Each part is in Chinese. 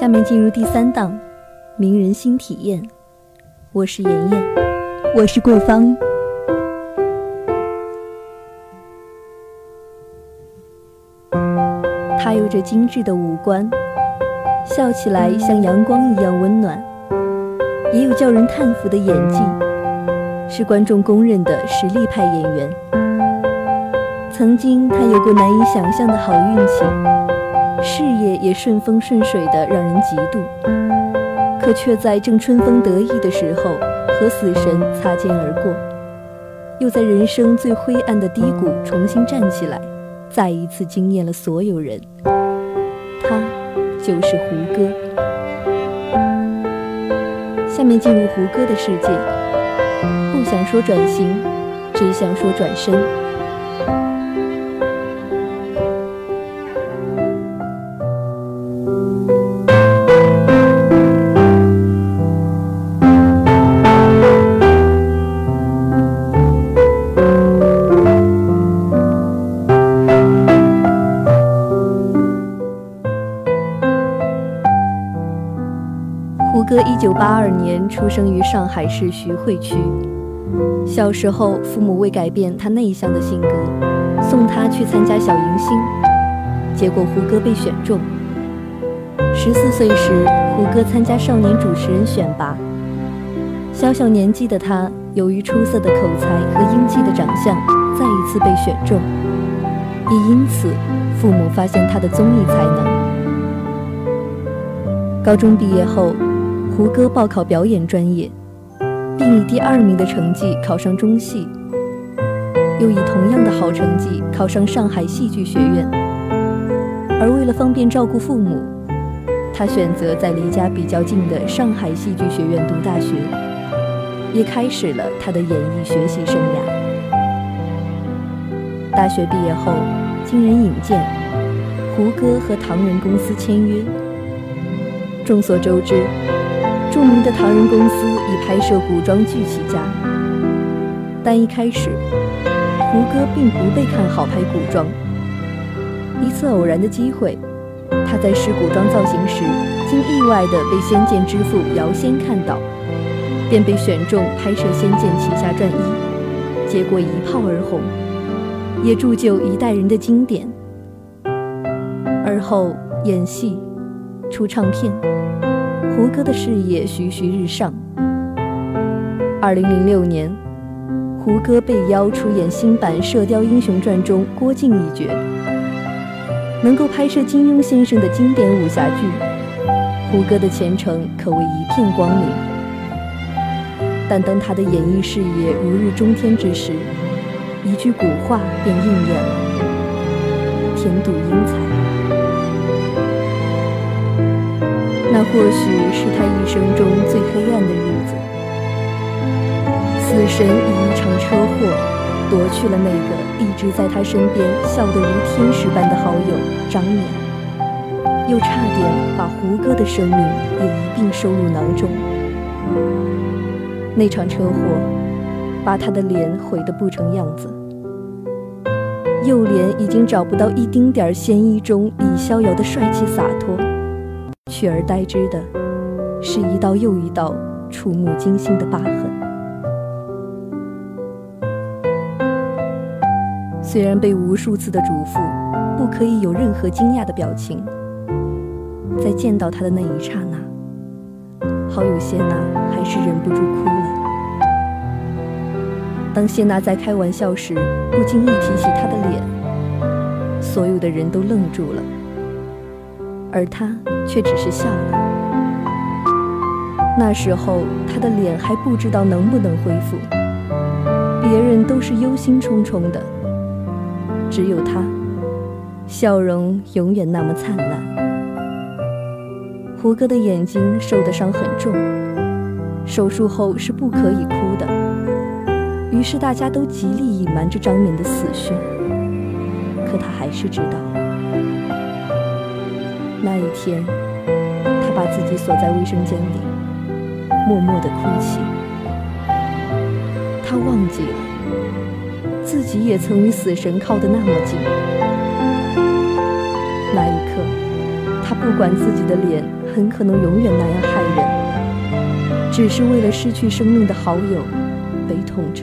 下面进入第三档，名人新体验。我是妍妍，我是桂芳。她有着精致的五官，笑起来像阳光一样温暖，也有叫人叹服的演技，是观众公认的实力派演员。曾经，她有过难以想象的好运气。事业也顺风顺水的让人嫉妒，可却在正春风得意的时候和死神擦肩而过，又在人生最灰暗的低谷重新站起来，再一次惊艳了所有人。他就是胡歌。下面进入胡歌的世界，不想说转型，只想说转身。一九八二年出生于上海市徐汇区。小时候，父母为改变他内向的性格，送他去参加小迎新，结果胡歌被选中。十四岁时，胡歌参加少年主持人选拔。小小年纪的他，由于出色的口才和英气的长相，再一次被选中。也因此，父母发现他的综艺才能。高中毕业后。胡歌报考表演专业，并以第二名的成绩考上中戏，又以同样的好成绩考上上海戏剧学院。而为了方便照顾父母，他选择在离家比较近的上海戏剧学院读大学，也开始了他的演艺学习生涯。大学毕业后，经人引荐，胡歌和唐人公司签约。众所周知。著名的唐人公司以拍摄古装剧起家，但一开始，胡歌并不被看好拍古装。一次偶然的机会，他在试古装造型时，竟意外地被《仙剑》之父姚仙看到，便被选中拍摄《仙剑奇侠传一》，结果一炮而红，也铸就一代人的经典。而后演戏、出唱片。胡歌的事业徐徐日上。二零零六年，胡歌被邀出演新版《射雕英雄传》中郭靖一角，能够拍摄金庸先生的经典武侠剧，胡歌的前程可谓一片光明。但当他的演艺事业如日中天之时，一句古话便应验了：天妒英才。那或许是他一生中最黑暗的日子。死神以一场车祸夺去了那个一直在他身边笑得如天使般的好友张冕，又差点把胡歌的生命也一并收入囊中。那场车祸把他的脸毁得不成样子，右脸已经找不到一丁点儿仙衣中李逍遥的帅气洒脱。取而代之的，是一道又一道触目惊心的疤痕。虽然被无数次的嘱咐，不可以有任何惊讶的表情，在见到他的那一刹那，好友谢娜还是忍不住哭了。当谢娜在开玩笑时，不经意提起他的脸，所有的人都愣住了。而他却只是笑了。那时候他的脸还不知道能不能恢复，别人都是忧心忡忡的，只有他，笑容永远那么灿烂。胡歌的眼睛受的伤很重，手术后是不可以哭的，于是大家都极力隐瞒着张敏的死讯，可他还是知道。那一天，他把自己锁在卫生间里，默默地哭泣。他忘记了，自己也曾与死神靠得那么近。那一刻，他不管自己的脸很可能永远那样害人，只是为了失去生命的好友悲痛着。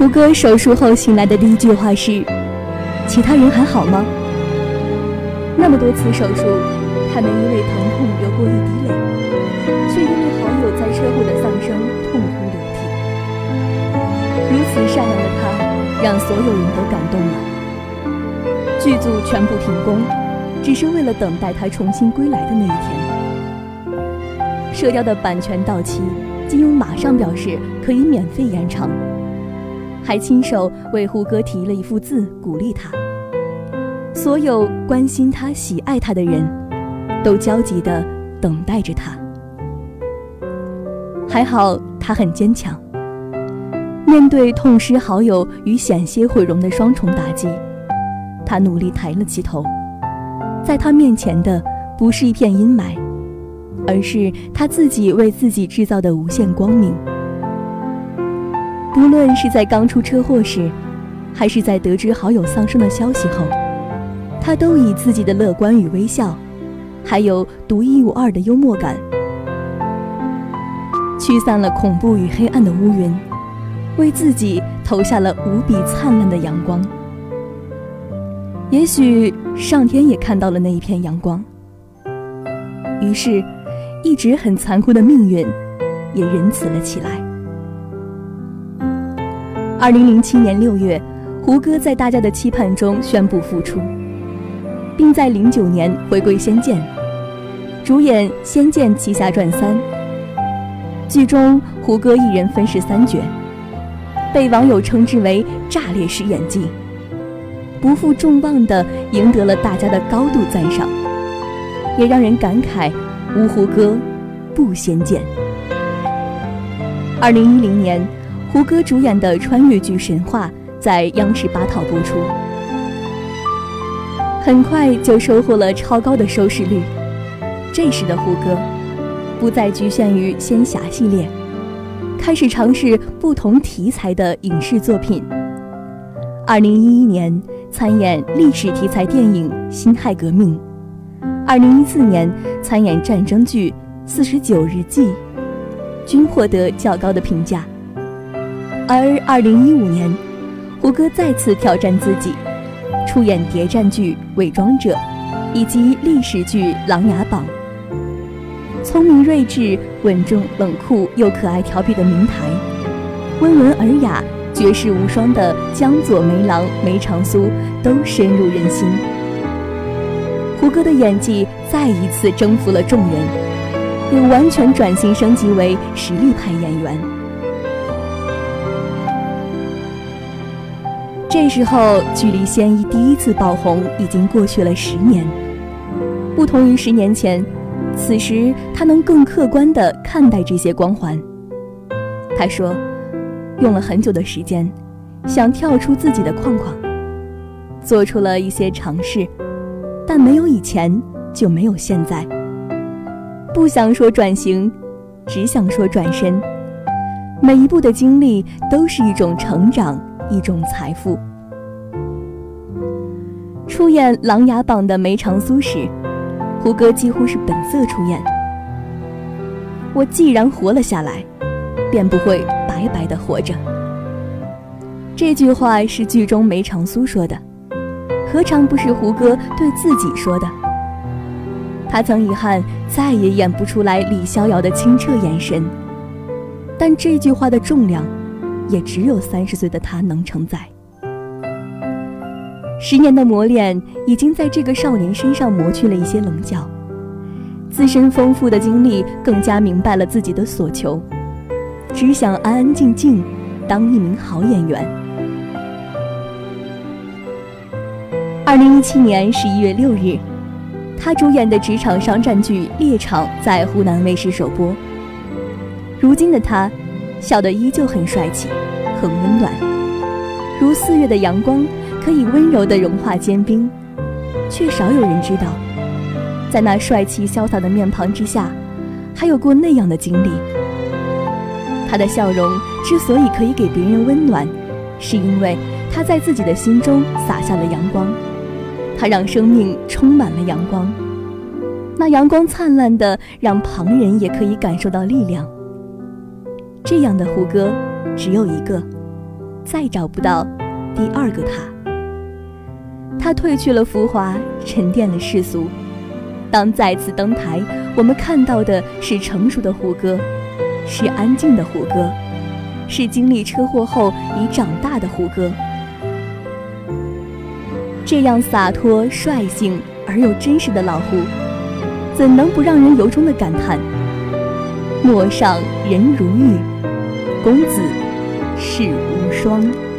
胡歌手术后醒来的第一句话是：“其他人还好吗？”那么多次手术，他没因为疼痛流过一滴泪，却因为好友在车祸的丧生痛哭流涕。如此善良的他，让所有人都感动了。剧组全部停工，只是为了等待他重新归来的那一天。《射雕》的版权到期，金庸马上表示可以免费延长。还亲手为胡歌提了一幅字，鼓励他。所有关心他、喜爱他的人，都焦急地等待着他。还好他很坚强。面对痛失好友与险些毁容的双重打击，他努力抬了起头。在他面前的不是一片阴霾，而是他自己为自己制造的无限光明。不论是在刚出车祸时，还是在得知好友丧生的消息后，他都以自己的乐观与微笑，还有独一无二的幽默感，驱散了恐怖与黑暗的乌云，为自己投下了无比灿烂的阳光。也许上天也看到了那一片阳光，于是，一直很残酷的命运，也仁慈了起来。二零零七年六月，胡歌在大家的期盼中宣布复出，并在零九年回归《仙剑》，主演《仙剑奇侠传三》。剧中胡歌一人分饰三角，被网友称之为“炸裂式演技”，不负众望的赢得了大家的高度赞赏，也让人感慨：无胡歌，不仙剑。二零一零年。胡歌主演的穿越剧《神话》在央视八套播出，很快就收获了超高的收视率。这时的胡歌不再局限于仙侠系列，开始尝试不同题材的影视作品。二零一一年参演历史题材电影《辛亥革命》，二零一四年参演战争剧《四十九日记》，均获得较高的评价。而二零一五年，胡歌再次挑战自己，出演谍战剧《伪装者》，以及历史剧《琅琊榜》。聪明睿智、稳重冷酷又可爱调皮的明台，温文尔雅、绝世无双的江左梅郎梅长苏都深入人心。胡歌的演技再一次征服了众人，也完全转型升级为实力派演员。这时候，距离仙一第一次爆红已经过去了十年。不同于十年前，此时他能更客观地看待这些光环。他说：“用了很久的时间，想跳出自己的框框，做出了一些尝试，但没有以前就没有现在。不想说转型，只想说转身。每一步的经历都是一种成长。”一种财富。出演《琅琊榜》的梅长苏时，胡歌几乎是本色出演。我既然活了下来，便不会白白的活着。这句话是剧中梅长苏说的，何尝不是胡歌对自己说的？他曾遗憾再也演不出来李逍遥的清澈眼神，但这句话的重量。也只有三十岁的他能承载。十年的磨练已经在这个少年身上磨去了一些棱角自身丰富的经历更加明白了自己的所求只想安安静静当一名好演员。二零一七年十一月六日他主演的职场商战剧猎场在湖南卫视首播。如今的他笑得依旧很帅气，很温暖，如四月的阳光，可以温柔地融化坚冰。却少有人知道，在那帅气潇洒的面庞之下，还有过那样的经历。他的笑容之所以可以给别人温暖，是因为他在自己的心中洒下了阳光。他让生命充满了阳光，那阳光灿烂的，让旁人也可以感受到力量。这样的胡歌只有一个，再找不到第二个他。他褪去了浮华，沉淀了世俗。当再次登台，我们看到的是成熟的胡歌，是安静的胡歌，是经历车祸后已长大的胡歌。这样洒脱、率性而又真实的老胡，怎能不让人由衷的感叹：陌上人如玉，公子世无双。